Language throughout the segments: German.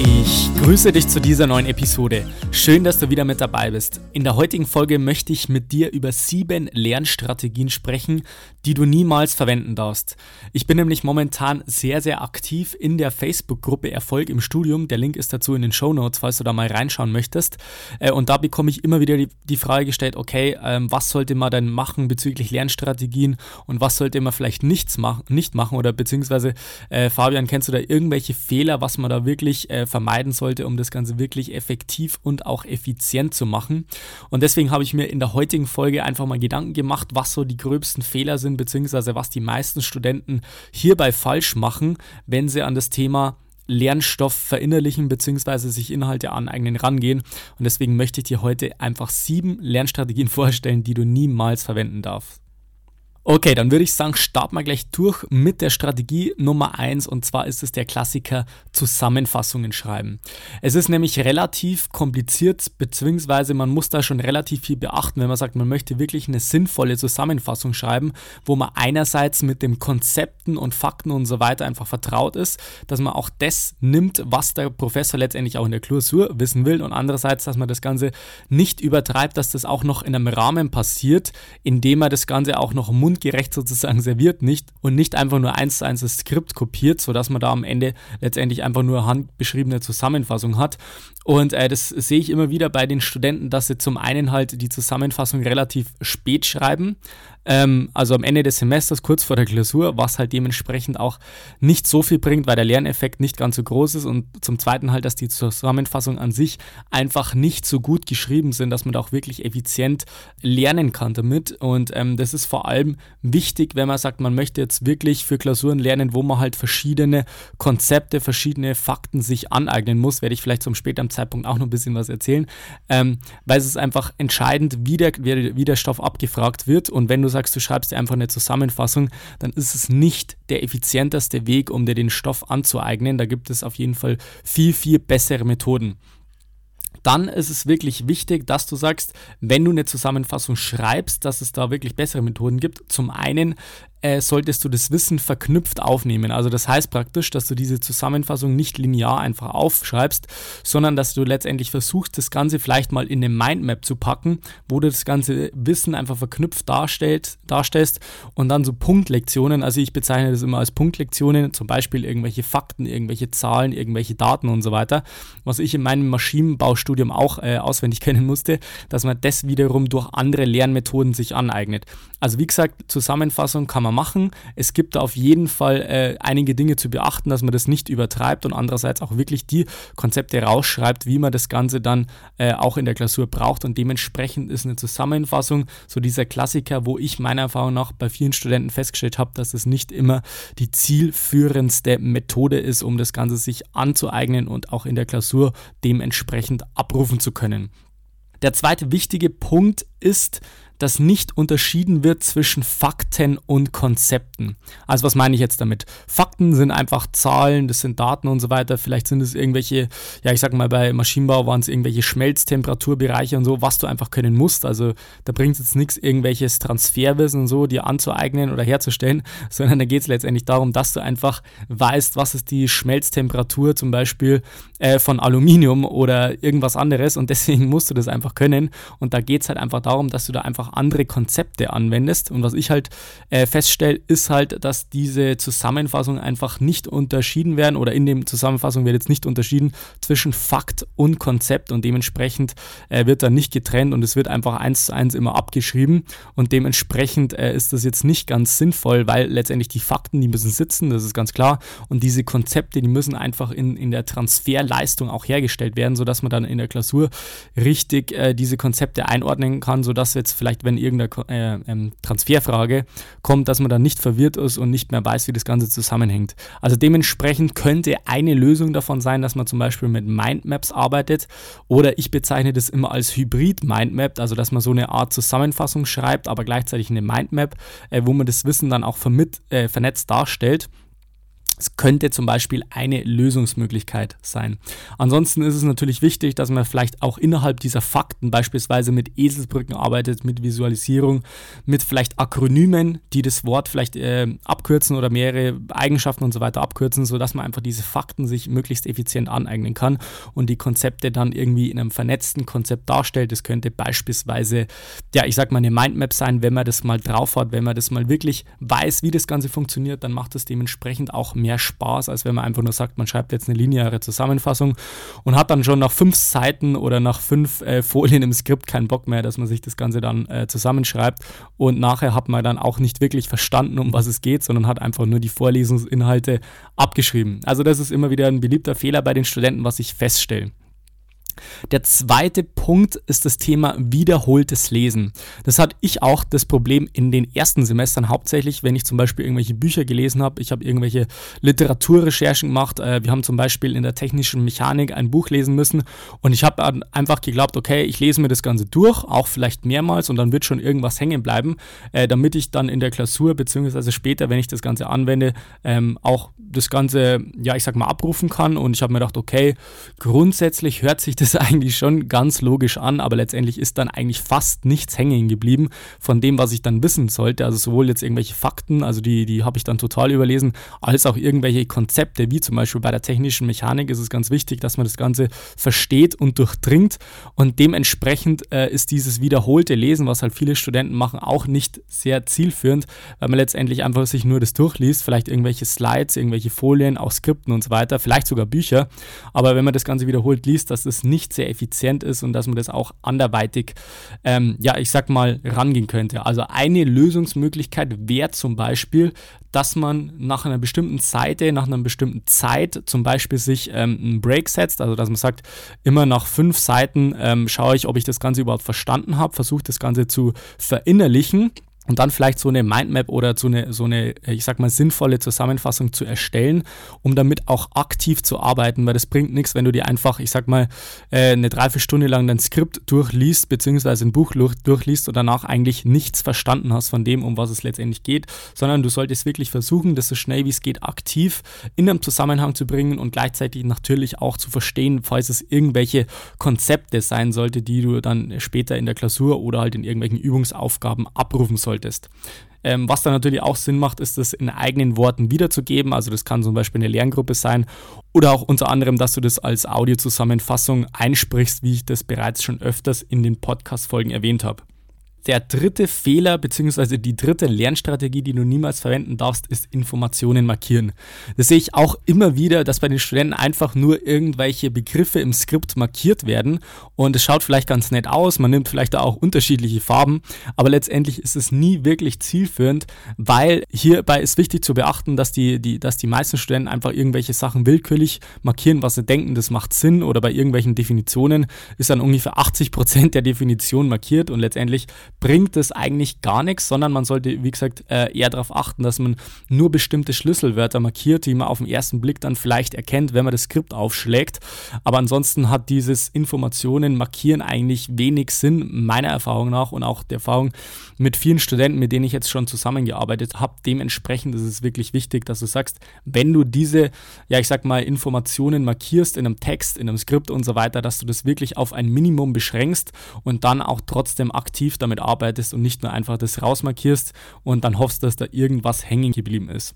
Ich grüße dich zu dieser neuen Episode. Schön, dass du wieder mit dabei bist. In der heutigen Folge möchte ich mit dir über sieben Lernstrategien sprechen, die du niemals verwenden darfst. Ich bin nämlich momentan sehr, sehr aktiv in der Facebook-Gruppe Erfolg im Studium. Der Link ist dazu in den Show Notes, falls du da mal reinschauen möchtest. Äh, und da bekomme ich immer wieder die, Frage gestellt, okay, ähm, was sollte man denn machen bezüglich Lernstrategien und was sollte man vielleicht nichts machen, nicht machen oder beziehungsweise, äh, Fabian, kennst du da irgendwelche Fehler, was man da wirklich äh, vermeiden sollte, um das Ganze wirklich effektiv und auch effizient zu machen. Und deswegen habe ich mir in der heutigen Folge einfach mal Gedanken gemacht, was so die gröbsten Fehler sind, beziehungsweise was die meisten Studenten hierbei falsch machen, wenn sie an das Thema Lernstoff verinnerlichen bzw. sich Inhalte aneignen rangehen. Und deswegen möchte ich dir heute einfach sieben Lernstrategien vorstellen, die du niemals verwenden darfst. Okay, dann würde ich sagen, starten wir gleich durch mit der Strategie Nummer 1 und zwar ist es der Klassiker Zusammenfassungen schreiben. Es ist nämlich relativ kompliziert, beziehungsweise man muss da schon relativ viel beachten, wenn man sagt, man möchte wirklich eine sinnvolle Zusammenfassung schreiben, wo man einerseits mit den Konzepten und Fakten und so weiter einfach vertraut ist, dass man auch das nimmt, was der Professor letztendlich auch in der Klausur wissen will und andererseits, dass man das Ganze nicht übertreibt, dass das auch noch in einem Rahmen passiert, indem man das Ganze auch noch mund mundgerecht sozusagen serviert nicht und nicht einfach nur eins zu eins das Skript kopiert, sodass man da am Ende letztendlich einfach nur handbeschriebene Zusammenfassung hat. Und äh, das sehe ich immer wieder bei den Studenten, dass sie zum einen halt die Zusammenfassung relativ spät schreiben, ähm, also am Ende des Semesters, kurz vor der Klausur, was halt dementsprechend auch nicht so viel bringt, weil der Lerneffekt nicht ganz so groß ist und zum Zweiten halt, dass die Zusammenfassung an sich einfach nicht so gut geschrieben sind, dass man da auch wirklich effizient lernen kann damit. Und ähm, das ist vor allem wichtig, wenn man sagt, man möchte jetzt wirklich für Klausuren lernen, wo man halt verschiedene Konzepte, verschiedene Fakten sich aneignen muss, werde ich vielleicht zum späteren Zeitpunkt auch noch ein bisschen was erzählen, ähm, weil es ist einfach entscheidend, wie der, wie der Stoff abgefragt wird. Und wenn du sagst, du schreibst dir einfach eine Zusammenfassung, dann ist es nicht der effizienteste Weg, um dir den Stoff anzueignen. Da gibt es auf jeden Fall viel, viel bessere Methoden dann ist es wirklich wichtig, dass du sagst, wenn du eine Zusammenfassung schreibst, dass es da wirklich bessere Methoden gibt. Zum einen äh, solltest du das Wissen verknüpft aufnehmen. Also das heißt praktisch, dass du diese Zusammenfassung nicht linear einfach aufschreibst, sondern dass du letztendlich versuchst, das Ganze vielleicht mal in eine Mindmap zu packen, wo du das ganze Wissen einfach verknüpft darstellst, darstellst und dann so Punktlektionen, also ich bezeichne das immer als Punktlektionen, zum Beispiel irgendwelche Fakten, irgendwelche Zahlen, irgendwelche Daten und so weiter, was ich in meinem Maschinenbaustudium auch äh, auswendig kennen musste, dass man das wiederum durch andere Lernmethoden sich aneignet. Also wie gesagt, Zusammenfassung kann man man machen. Es gibt da auf jeden Fall äh, einige Dinge zu beachten, dass man das nicht übertreibt und andererseits auch wirklich die Konzepte rausschreibt, wie man das Ganze dann äh, auch in der Klausur braucht und dementsprechend ist eine Zusammenfassung so dieser Klassiker, wo ich meiner Erfahrung nach bei vielen Studenten festgestellt habe, dass es nicht immer die zielführendste Methode ist, um das Ganze sich anzueignen und auch in der Klausur dementsprechend abrufen zu können. Der zweite wichtige Punkt ist, dass nicht unterschieden wird zwischen Fakten und Konzepten. Also was meine ich jetzt damit? Fakten sind einfach Zahlen, das sind Daten und so weiter. Vielleicht sind es irgendwelche, ja ich sag mal bei Maschinenbau waren es irgendwelche Schmelztemperaturbereiche und so, was du einfach können musst. Also da bringt es jetzt nichts, irgendwelches Transferwissen und so dir anzueignen oder herzustellen, sondern da geht es letztendlich darum, dass du einfach weißt, was ist die Schmelztemperatur zum Beispiel äh, von Aluminium oder irgendwas anderes und deswegen musst du das einfach können. Und da geht es halt einfach darum, dass du da einfach andere Konzepte anwendest. Und was ich halt äh, feststelle, ist halt, dass diese Zusammenfassungen einfach nicht unterschieden werden oder in dem Zusammenfassung wird jetzt nicht unterschieden zwischen Fakt und Konzept. Und dementsprechend äh, wird da nicht getrennt und es wird einfach eins zu eins immer abgeschrieben. Und dementsprechend äh, ist das jetzt nicht ganz sinnvoll, weil letztendlich die Fakten, die müssen sitzen, das ist ganz klar. Und diese Konzepte, die müssen einfach in, in der Transferleistung auch hergestellt werden, sodass man dann in der Klausur richtig äh, diese Konzepte einordnen kann, sodass jetzt vielleicht vielleicht, wenn irgendeine äh, ähm, Transferfrage kommt, dass man dann nicht verwirrt ist und nicht mehr weiß, wie das Ganze zusammenhängt. Also dementsprechend könnte eine Lösung davon sein, dass man zum Beispiel mit Mindmaps arbeitet oder ich bezeichne das immer als Hybrid-Mindmap, also dass man so eine Art Zusammenfassung schreibt, aber gleichzeitig eine Mindmap, äh, wo man das Wissen dann auch vermit, äh, vernetzt darstellt. Es könnte zum Beispiel eine Lösungsmöglichkeit sein. Ansonsten ist es natürlich wichtig, dass man vielleicht auch innerhalb dieser Fakten beispielsweise mit Eselsbrücken arbeitet, mit Visualisierung, mit vielleicht Akronymen, die das Wort vielleicht äh, abkürzen oder mehrere Eigenschaften und so weiter abkürzen, sodass man einfach diese Fakten sich möglichst effizient aneignen kann und die Konzepte dann irgendwie in einem vernetzten Konzept darstellt. Das könnte beispielsweise, ja, ich sag mal, eine Mindmap sein, wenn man das mal drauf hat, wenn man das mal wirklich weiß, wie das Ganze funktioniert, dann macht es dementsprechend auch mehr mehr Spaß, als wenn man einfach nur sagt, man schreibt jetzt eine lineare Zusammenfassung und hat dann schon nach fünf Seiten oder nach fünf äh, Folien im Skript keinen Bock mehr, dass man sich das Ganze dann äh, zusammenschreibt und nachher hat man dann auch nicht wirklich verstanden, um was es geht, sondern hat einfach nur die Vorlesungsinhalte abgeschrieben. Also das ist immer wieder ein beliebter Fehler bei den Studenten, was ich feststelle. Der zweite Punkt ist das Thema wiederholtes Lesen. Das hatte ich auch das Problem in den ersten Semestern hauptsächlich, wenn ich zum Beispiel irgendwelche Bücher gelesen habe. Ich habe irgendwelche Literaturrecherchen gemacht. Äh, wir haben zum Beispiel in der technischen Mechanik ein Buch lesen müssen und ich habe einfach geglaubt, okay, ich lese mir das Ganze durch, auch vielleicht mehrmals und dann wird schon irgendwas hängen bleiben, äh, damit ich dann in der Klausur beziehungsweise später, wenn ich das Ganze anwende, ähm, auch das Ganze, ja, ich sag mal, abrufen kann. Und ich habe mir gedacht, okay, grundsätzlich hört sich das es eigentlich schon ganz logisch an, aber letztendlich ist dann eigentlich fast nichts hängen geblieben von dem, was ich dann wissen sollte. Also sowohl jetzt irgendwelche Fakten, also die, die habe ich dann total überlesen, als auch irgendwelche Konzepte, wie zum Beispiel bei der technischen Mechanik ist es ganz wichtig, dass man das Ganze versteht und durchdringt. Und dementsprechend äh, ist dieses wiederholte Lesen, was halt viele Studenten machen, auch nicht sehr zielführend, weil man letztendlich einfach sich nur das durchliest, vielleicht irgendwelche Slides, irgendwelche Folien, auch Skripten und so weiter, vielleicht sogar Bücher. Aber wenn man das Ganze wiederholt liest, dass es nicht nicht sehr effizient ist und dass man das auch anderweitig, ähm, ja, ich sag mal, rangehen könnte. Also eine Lösungsmöglichkeit wäre zum Beispiel, dass man nach einer bestimmten Seite, nach einer bestimmten Zeit zum Beispiel sich ähm, einen Break setzt, also dass man sagt, immer nach fünf Seiten ähm, schaue ich, ob ich das Ganze überhaupt verstanden habe, versuche das Ganze zu verinnerlichen und dann vielleicht so eine Mindmap oder so eine, so eine, ich sag mal, sinnvolle Zusammenfassung zu erstellen, um damit auch aktiv zu arbeiten, weil das bringt nichts, wenn du dir einfach, ich sag mal, äh, eine Dreiviertelstunde lang dein Skript durchliest, beziehungsweise ein Buch durchliest und danach eigentlich nichts verstanden hast von dem, um was es letztendlich geht, sondern du solltest wirklich versuchen, das so schnell wie es geht aktiv in einem Zusammenhang zu bringen und gleichzeitig natürlich auch zu verstehen, falls es irgendwelche Konzepte sein sollte, die du dann später in der Klausur oder halt in irgendwelchen Übungsaufgaben abrufen solltest solltest. Ähm, was dann natürlich auch Sinn macht, ist das in eigenen Worten wiederzugeben. Also das kann zum Beispiel eine Lerngruppe sein oder auch unter anderem, dass du das als Audiozusammenfassung einsprichst, wie ich das bereits schon öfters in den Podcast-Folgen erwähnt habe. Der dritte Fehler bzw. die dritte Lernstrategie, die du niemals verwenden darfst, ist Informationen markieren. Das sehe ich auch immer wieder, dass bei den Studenten einfach nur irgendwelche Begriffe im Skript markiert werden und es schaut vielleicht ganz nett aus, man nimmt vielleicht auch unterschiedliche Farben, aber letztendlich ist es nie wirklich zielführend, weil hierbei ist wichtig zu beachten, dass die, die, dass die meisten Studenten einfach irgendwelche Sachen willkürlich markieren, was sie denken, das macht Sinn oder bei irgendwelchen Definitionen ist dann ungefähr 80 Prozent der Definition markiert und letztendlich bringt es eigentlich gar nichts, sondern man sollte, wie gesagt, äh, eher darauf achten, dass man nur bestimmte Schlüsselwörter markiert, die man auf den ersten Blick dann vielleicht erkennt, wenn man das Skript aufschlägt. Aber ansonsten hat dieses Informationen markieren eigentlich wenig Sinn, meiner Erfahrung nach und auch der Erfahrung mit vielen Studenten, mit denen ich jetzt schon zusammengearbeitet habe. Dementsprechend ist es wirklich wichtig, dass du sagst, wenn du diese, ja, ich sag mal, Informationen markierst in einem Text, in einem Skript und so weiter, dass du das wirklich auf ein Minimum beschränkst und dann auch trotzdem aktiv damit arbeitest und nicht nur einfach das rausmarkierst und dann hoffst, dass da irgendwas hängen geblieben ist.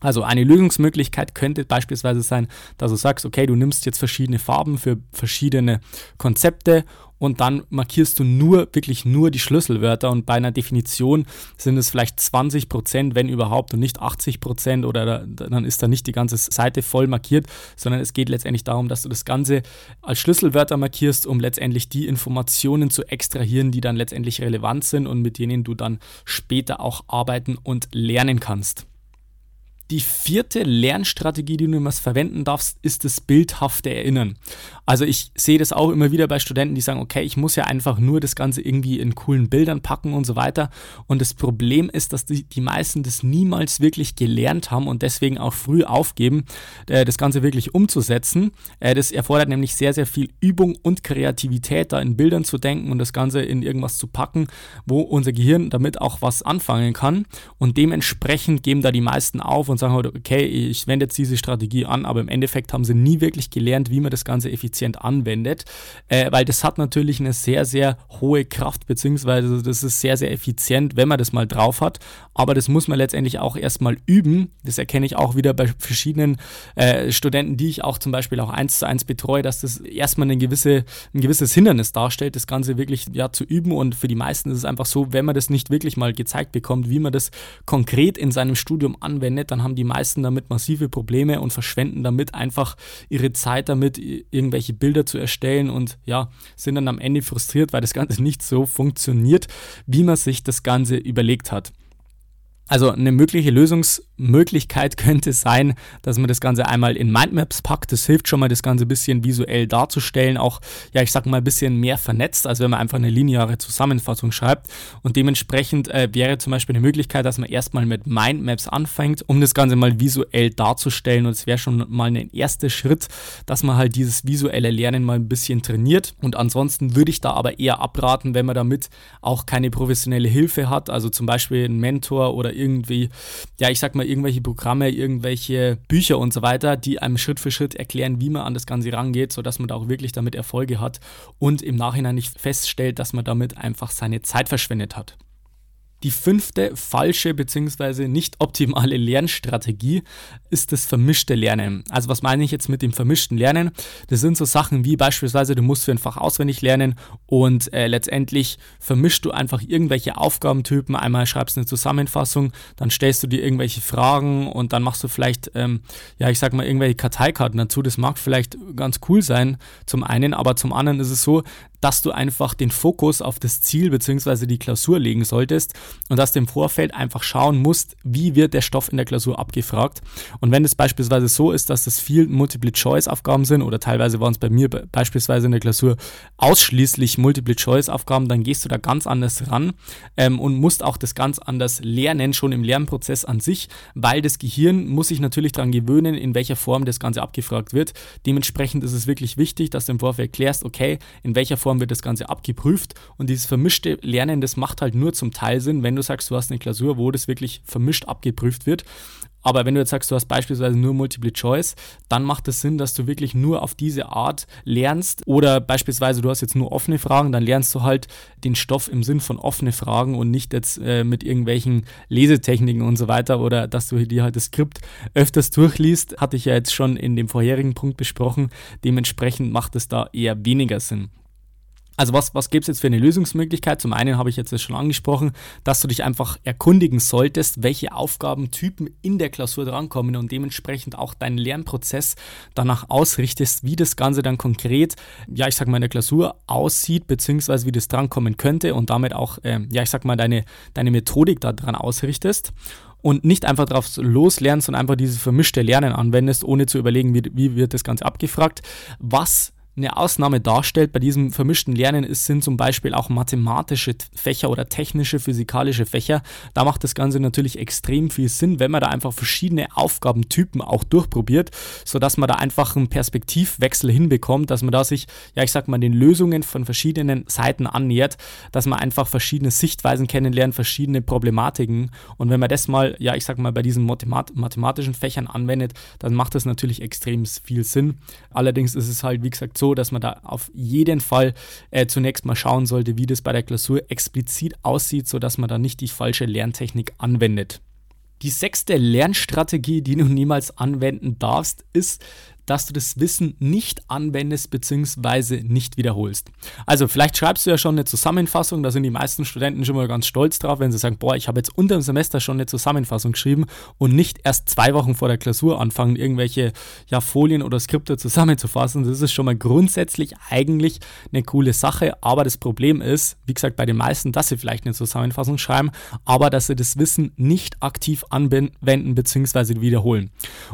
Also eine Lösungsmöglichkeit könnte beispielsweise sein, dass du sagst, okay, du nimmst jetzt verschiedene Farben für verschiedene Konzepte und dann markierst du nur, wirklich nur die Schlüsselwörter und bei einer Definition sind es vielleicht 20 Prozent, wenn überhaupt und nicht 80 Prozent oder dann ist da nicht die ganze Seite voll markiert, sondern es geht letztendlich darum, dass du das Ganze als Schlüsselwörter markierst, um letztendlich die Informationen zu extrahieren, die dann letztendlich relevant sind und mit denen du dann später auch arbeiten und lernen kannst. Die vierte Lernstrategie, die du niemals verwenden darfst, ist das bildhafte Erinnern. Also ich sehe das auch immer wieder bei Studenten, die sagen, okay, ich muss ja einfach nur das Ganze irgendwie in coolen Bildern packen und so weiter. Und das Problem ist, dass die, die meisten das niemals wirklich gelernt haben und deswegen auch früh aufgeben, äh, das Ganze wirklich umzusetzen. Äh, das erfordert nämlich sehr, sehr viel Übung und Kreativität, da in Bildern zu denken und das Ganze in irgendwas zu packen, wo unser Gehirn damit auch was anfangen kann. Und dementsprechend geben da die meisten auf und sagen halt, okay, ich wende jetzt diese Strategie an, aber im Endeffekt haben sie nie wirklich gelernt, wie man das Ganze effizient anwendet, äh, weil das hat natürlich eine sehr, sehr hohe Kraft, beziehungsweise das ist sehr, sehr effizient, wenn man das mal drauf hat, aber das muss man letztendlich auch erstmal üben. Das erkenne ich auch wieder bei verschiedenen äh, Studenten, die ich auch zum Beispiel auch eins zu eins betreue, dass das erstmal eine gewisse, ein gewisses Hindernis darstellt, das Ganze wirklich ja, zu üben. Und für die meisten ist es einfach so, wenn man das nicht wirklich mal gezeigt bekommt, wie man das konkret in seinem Studium anwendet, dann haben die meisten damit massive Probleme und verschwenden damit einfach ihre Zeit damit, irgendwelche Bilder zu erstellen und ja, sind dann am Ende frustriert, weil das Ganze nicht so funktioniert, wie man sich das Ganze überlegt hat. Also eine mögliche Lösungsmöglichkeit könnte sein, dass man das Ganze einmal in Mindmaps packt. Das hilft schon mal, das Ganze ein bisschen visuell darzustellen. Auch, ja, ich sag mal, ein bisschen mehr vernetzt, als wenn man einfach eine lineare Zusammenfassung schreibt. Und dementsprechend äh, wäre zum Beispiel eine Möglichkeit, dass man erstmal mit Mindmaps anfängt, um das Ganze mal visuell darzustellen. Und es wäre schon mal ein erster Schritt, dass man halt dieses visuelle Lernen mal ein bisschen trainiert. Und ansonsten würde ich da aber eher abraten, wenn man damit auch keine professionelle Hilfe hat. Also zum Beispiel ein Mentor oder irgendwie, ja, ich sag mal, irgendwelche Programme, irgendwelche Bücher und so weiter, die einem Schritt für Schritt erklären, wie man an das Ganze rangeht, sodass man da auch wirklich damit Erfolge hat und im Nachhinein nicht feststellt, dass man damit einfach seine Zeit verschwendet hat. Die fünfte falsche bzw. nicht optimale Lernstrategie ist das vermischte Lernen. Also was meine ich jetzt mit dem vermischten Lernen? Das sind so Sachen wie beispielsweise, du musst für ein Fach auswendig lernen und äh, letztendlich vermischst du einfach irgendwelche Aufgabentypen. Einmal schreibst du eine Zusammenfassung, dann stellst du dir irgendwelche Fragen und dann machst du vielleicht, ähm, ja ich sag mal, irgendwelche Karteikarten dazu. Das mag vielleicht ganz cool sein zum einen, aber zum anderen ist es so, dass du einfach den Fokus auf das Ziel bzw. die Klausur legen solltest und dass du im Vorfeld einfach schauen musst, wie wird der Stoff in der Klausur abgefragt. Und wenn es beispielsweise so ist, dass das viel Multiple-Choice-Aufgaben sind oder teilweise waren es bei mir beispielsweise in der Klausur ausschließlich Multiple-Choice-Aufgaben, dann gehst du da ganz anders ran ähm, und musst auch das ganz anders lernen, schon im Lernprozess an sich, weil das Gehirn muss sich natürlich daran gewöhnen, in welcher Form das Ganze abgefragt wird. Dementsprechend ist es wirklich wichtig, dass du im Vorfeld klärst, okay, in welcher Form Form wird das Ganze abgeprüft und dieses vermischte Lernen, das macht halt nur zum Teil Sinn, wenn du sagst, du hast eine Klausur, wo das wirklich vermischt abgeprüft wird. Aber wenn du jetzt sagst, du hast beispielsweise nur Multiple Choice, dann macht es Sinn, dass du wirklich nur auf diese Art lernst. Oder beispielsweise du hast jetzt nur offene Fragen, dann lernst du halt den Stoff im Sinn von offene Fragen und nicht jetzt äh, mit irgendwelchen Lesetechniken und so weiter oder dass du dir halt das Skript öfters durchliest. Hatte ich ja jetzt schon in dem vorherigen Punkt besprochen. Dementsprechend macht es da eher weniger Sinn. Also was, was gibt es jetzt für eine Lösungsmöglichkeit? Zum einen habe ich jetzt schon angesprochen, dass du dich einfach erkundigen solltest, welche Aufgabentypen in der Klausur drankommen und dementsprechend auch deinen Lernprozess danach ausrichtest, wie das Ganze dann konkret, ja ich sag mal in der Klausur aussieht, beziehungsweise wie das drankommen könnte und damit auch, äh, ja ich sag mal, deine, deine Methodik daran ausrichtest und nicht einfach drauf loslernst sondern einfach dieses vermischte Lernen anwendest, ohne zu überlegen, wie, wie wird das Ganze abgefragt. Was eine Ausnahme darstellt bei diesem vermischten Lernen ist, sind zum Beispiel auch mathematische Fächer oder technische, physikalische Fächer. Da macht das Ganze natürlich extrem viel Sinn, wenn man da einfach verschiedene Aufgabentypen auch durchprobiert, sodass man da einfach einen Perspektivwechsel hinbekommt, dass man da sich, ja, ich sag mal, den Lösungen von verschiedenen Seiten annähert, dass man einfach verschiedene Sichtweisen kennenlernt, verschiedene Problematiken. Und wenn man das mal, ja, ich sag mal, bei diesen Mathemat mathematischen Fächern anwendet, dann macht das natürlich extrem viel Sinn. Allerdings ist es halt, wie gesagt, so, dass man da auf jeden Fall äh, zunächst mal schauen sollte, wie das bei der Klausur explizit aussieht, sodass man da nicht die falsche Lerntechnik anwendet. Die sechste Lernstrategie, die du niemals anwenden darfst, ist, dass du das Wissen nicht anwendest bzw. nicht wiederholst. Also vielleicht schreibst du ja schon eine Zusammenfassung, da sind die meisten Studenten schon mal ganz stolz drauf, wenn sie sagen, boah, ich habe jetzt unter dem Semester schon eine Zusammenfassung geschrieben und nicht erst zwei Wochen vor der Klausur anfangen, irgendwelche ja, Folien oder Skripte zusammenzufassen. Das ist schon mal grundsätzlich eigentlich eine coole Sache, aber das Problem ist, wie gesagt, bei den meisten, dass sie vielleicht eine Zusammenfassung schreiben, aber dass sie das Wissen nicht aktiv anwenden bzw. wiederholen.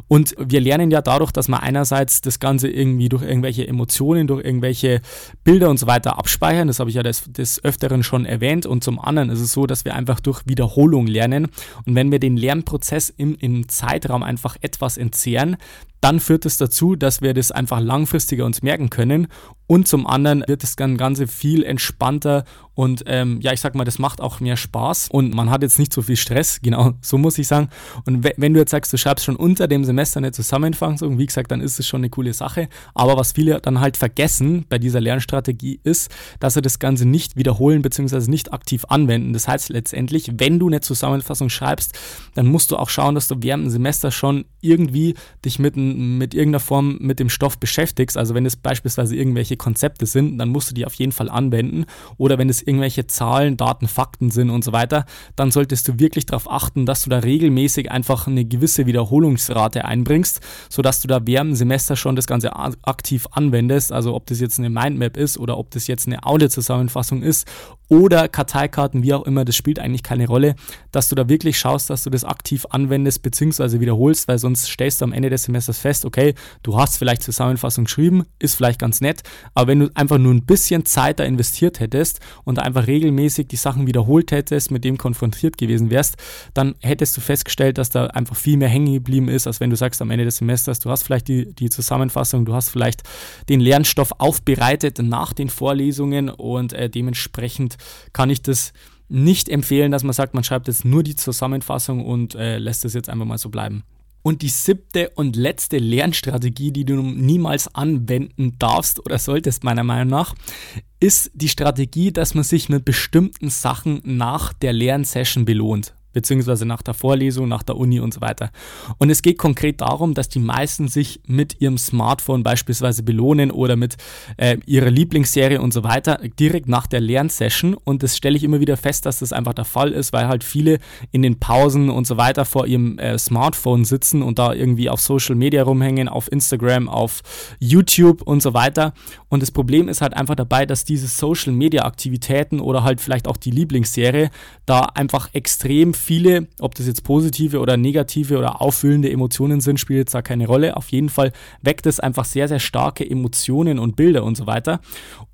Und wir lernen ja dadurch, dass man einerseits das Ganze irgendwie durch irgendwelche Emotionen, durch irgendwelche Bilder und so weiter abspeichern, das habe ich ja des, des Öfteren schon erwähnt, und zum anderen ist es so, dass wir einfach durch Wiederholung lernen. Und wenn wir den Lernprozess im, im Zeitraum einfach etwas entzehren, dann führt es dazu, dass wir das einfach langfristiger uns merken können und zum anderen wird das Ganze viel entspannter und ähm, ja, ich sag mal, das macht auch mehr Spaß und man hat jetzt nicht so viel Stress, genau, so muss ich sagen. Und wenn du jetzt sagst, du schreibst schon unter dem Semester eine Zusammenfassung, wie gesagt, dann ist es schon eine coole Sache. Aber was viele dann halt vergessen bei dieser Lernstrategie ist, dass sie das Ganze nicht wiederholen bzw. nicht aktiv anwenden. Das heißt letztendlich, wenn du eine Zusammenfassung schreibst, dann musst du auch schauen, dass du während dem Semester schon irgendwie dich mit, mit irgendeiner Form mit dem Stoff beschäftigst. Also wenn es beispielsweise irgendwelche Konzepte sind, dann musst du die auf jeden Fall anwenden. Oder wenn es irgendwelche Zahlen, Daten, Fakten sind und so weiter, dann solltest du wirklich darauf achten, dass du da regelmäßig einfach eine gewisse Wiederholungsrate einbringst, sodass du da während dem Semester schon das Ganze aktiv anwendest. Also ob das jetzt eine Mindmap ist oder ob das jetzt eine Audiozusammenfassung ist oder Karteikarten, wie auch immer, das spielt eigentlich keine Rolle, dass du da wirklich schaust, dass du das aktiv anwendest bzw. wiederholst, weil sonst stellst du am Ende des Semesters fest, okay, du hast vielleicht Zusammenfassung geschrieben, ist vielleicht ganz nett, aber wenn du einfach nur ein bisschen Zeit da investiert hättest und einfach regelmäßig die Sachen wiederholt hättest, mit dem konfrontiert gewesen wärst, dann hättest du festgestellt, dass da einfach viel mehr hängen geblieben ist, als wenn du sagst am Ende des Semesters, du hast vielleicht die, die Zusammenfassung, du hast vielleicht den Lernstoff aufbereitet nach den Vorlesungen und äh, dementsprechend kann ich das nicht empfehlen, dass man sagt, man schreibt jetzt nur die Zusammenfassung und äh, lässt es jetzt einfach mal so bleiben. Und die siebte und letzte Lernstrategie, die du niemals anwenden darfst oder solltest, meiner Meinung nach, ist die Strategie, dass man sich mit bestimmten Sachen nach der Lernsession belohnt beziehungsweise nach der Vorlesung, nach der Uni und so weiter. Und es geht konkret darum, dass die meisten sich mit ihrem Smartphone beispielsweise belohnen oder mit äh, ihrer Lieblingsserie und so weiter direkt nach der Lernsession. Und das stelle ich immer wieder fest, dass das einfach der Fall ist, weil halt viele in den Pausen und so weiter vor ihrem äh, Smartphone sitzen und da irgendwie auf Social Media rumhängen, auf Instagram, auf YouTube und so weiter. Und das Problem ist halt einfach dabei, dass diese Social Media Aktivitäten oder halt vielleicht auch die Lieblingsserie da einfach extrem viele, ob das jetzt positive oder negative oder auffüllende Emotionen sind, spielt jetzt da keine Rolle. Auf jeden Fall weckt es einfach sehr, sehr starke Emotionen und Bilder und so weiter.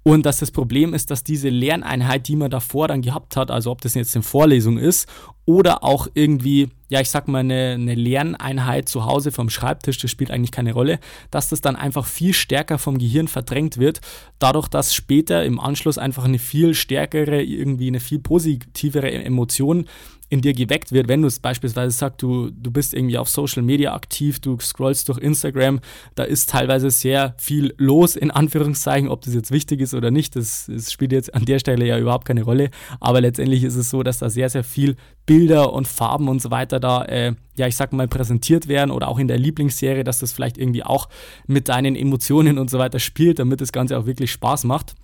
Und dass das Problem ist, dass diese Lerneinheit, die man davor dann gehabt hat, also ob das jetzt eine Vorlesung ist oder auch irgendwie, ja, ich sag mal, eine, eine Lerneinheit zu Hause vom Schreibtisch, das spielt eigentlich keine Rolle, dass das dann einfach viel stärker vom Gehirn verdrängt wird, dadurch, dass später im Anschluss einfach eine viel stärkere, irgendwie eine viel positivere Emotion in dir geweckt wird, wenn du es beispielsweise sagst, du, du bist irgendwie auf Social Media aktiv, du scrollst durch Instagram, da ist teilweise sehr viel los, in Anführungszeichen, ob das jetzt wichtig ist oder nicht, das, das spielt jetzt an der Stelle ja überhaupt keine Rolle, aber letztendlich ist es so, dass da sehr, sehr viel Bilder und Farben und so weiter da, äh, ja, ich sag mal, präsentiert werden oder auch in der Lieblingsserie, dass das vielleicht irgendwie auch mit deinen Emotionen und so weiter spielt, damit das Ganze auch wirklich Spaß macht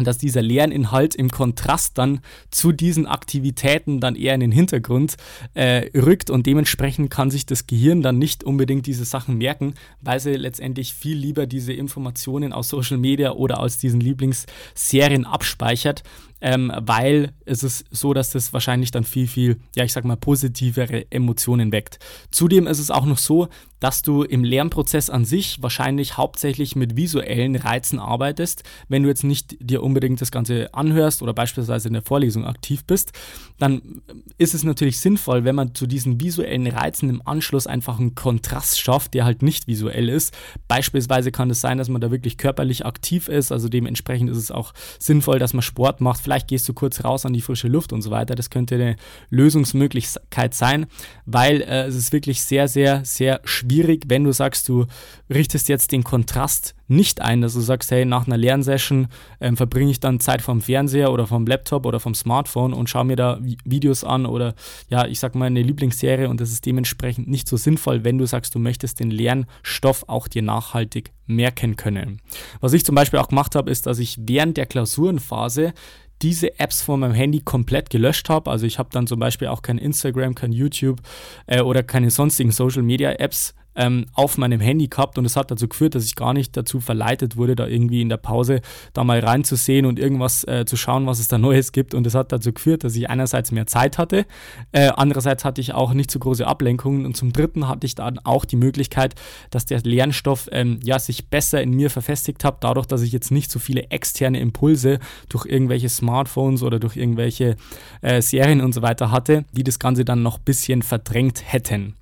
und dass dieser Lerninhalt im Kontrast dann zu diesen Aktivitäten dann eher in den Hintergrund äh, rückt und dementsprechend kann sich das Gehirn dann nicht unbedingt diese Sachen merken, weil sie letztendlich viel lieber diese Informationen aus Social Media oder aus diesen Lieblingsserien abspeichert ähm, weil es ist so, dass das wahrscheinlich dann viel, viel, ja, ich sag mal, positivere Emotionen weckt. Zudem ist es auch noch so, dass du im Lernprozess an sich wahrscheinlich hauptsächlich mit visuellen Reizen arbeitest. Wenn du jetzt nicht dir unbedingt das Ganze anhörst oder beispielsweise in der Vorlesung aktiv bist, dann ist es natürlich sinnvoll, wenn man zu diesen visuellen Reizen im Anschluss einfach einen Kontrast schafft, der halt nicht visuell ist. Beispielsweise kann es sein, dass man da wirklich körperlich aktiv ist, also dementsprechend ist es auch sinnvoll, dass man Sport macht, vielleicht gehst du kurz raus an die frische Luft und so weiter. Das könnte eine Lösungsmöglichkeit sein, weil äh, es ist wirklich sehr, sehr, sehr schwierig, wenn du sagst, du richtest jetzt den Kontrast nicht ein, dass du sagst, hey, nach einer Lernsession ähm, verbringe ich dann Zeit vom Fernseher oder vom Laptop oder vom Smartphone und schaue mir da Videos an oder ja, ich sag mal eine Lieblingsserie und das ist dementsprechend nicht so sinnvoll, wenn du sagst, du möchtest den Lernstoff auch dir nachhaltig merken können. Was ich zum Beispiel auch gemacht habe, ist, dass ich während der Klausurenphase diese Apps von meinem Handy komplett gelöscht habe. Also ich habe dann zum Beispiel auch kein Instagram, kein YouTube äh, oder keine sonstigen Social Media Apps ähm, auf meinem Handy gehabt und es hat dazu geführt, dass ich gar nicht dazu verleitet wurde, da irgendwie in der Pause da mal reinzusehen und irgendwas äh, zu schauen, was es da Neues gibt. Und es hat dazu geführt, dass ich einerseits mehr Zeit hatte, äh, andererseits hatte ich auch nicht so große Ablenkungen und zum dritten hatte ich dann auch die Möglichkeit, dass der Lernstoff ähm, ja, sich besser in mir verfestigt hat, dadurch, dass ich jetzt nicht so viele externe Impulse durch irgendwelche Smartphones oder durch irgendwelche äh, Serien und so weiter hatte, die das Ganze dann noch ein bisschen verdrängt hätten.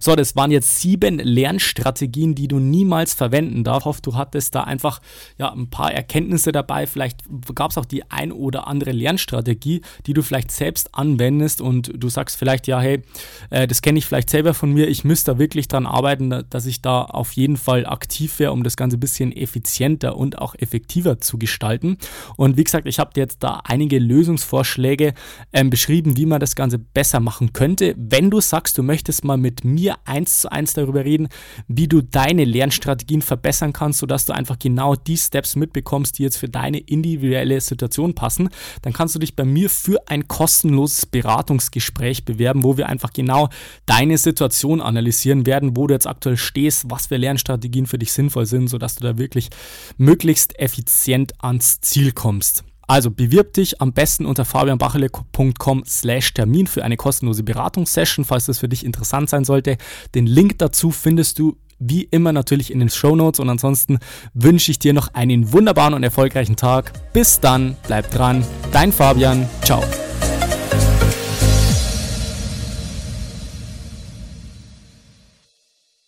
So, das waren jetzt sieben Lernstrategien, die du niemals verwenden darfst. Ich hoffe, du hattest da einfach ja, ein paar Erkenntnisse dabei. Vielleicht gab es auch die ein oder andere Lernstrategie, die du vielleicht selbst anwendest und du sagst vielleicht, ja, hey, äh, das kenne ich vielleicht selber von mir. Ich müsste da wirklich dran arbeiten, dass ich da auf jeden Fall aktiv wäre, um das Ganze ein bisschen effizienter und auch effektiver zu gestalten. Und wie gesagt, ich habe dir jetzt da einige Lösungsvorschläge ähm, beschrieben, wie man das Ganze besser machen könnte. Wenn du sagst, du möchtest mal mit mir eins zu eins darüber reden, wie du deine Lernstrategien verbessern kannst, sodass du einfach genau die Steps mitbekommst, die jetzt für deine individuelle Situation passen, dann kannst du dich bei mir für ein kostenloses Beratungsgespräch bewerben, wo wir einfach genau deine Situation analysieren werden, wo du jetzt aktuell stehst, was für Lernstrategien für dich sinnvoll sind, sodass du da wirklich möglichst effizient ans Ziel kommst. Also bewirb dich am besten unter fabianbachele.com slash Termin für eine kostenlose Beratungssession, falls das für dich interessant sein sollte. Den Link dazu findest du wie immer natürlich in den Show Notes und ansonsten wünsche ich dir noch einen wunderbaren und erfolgreichen Tag. Bis dann, bleib dran, dein Fabian, ciao.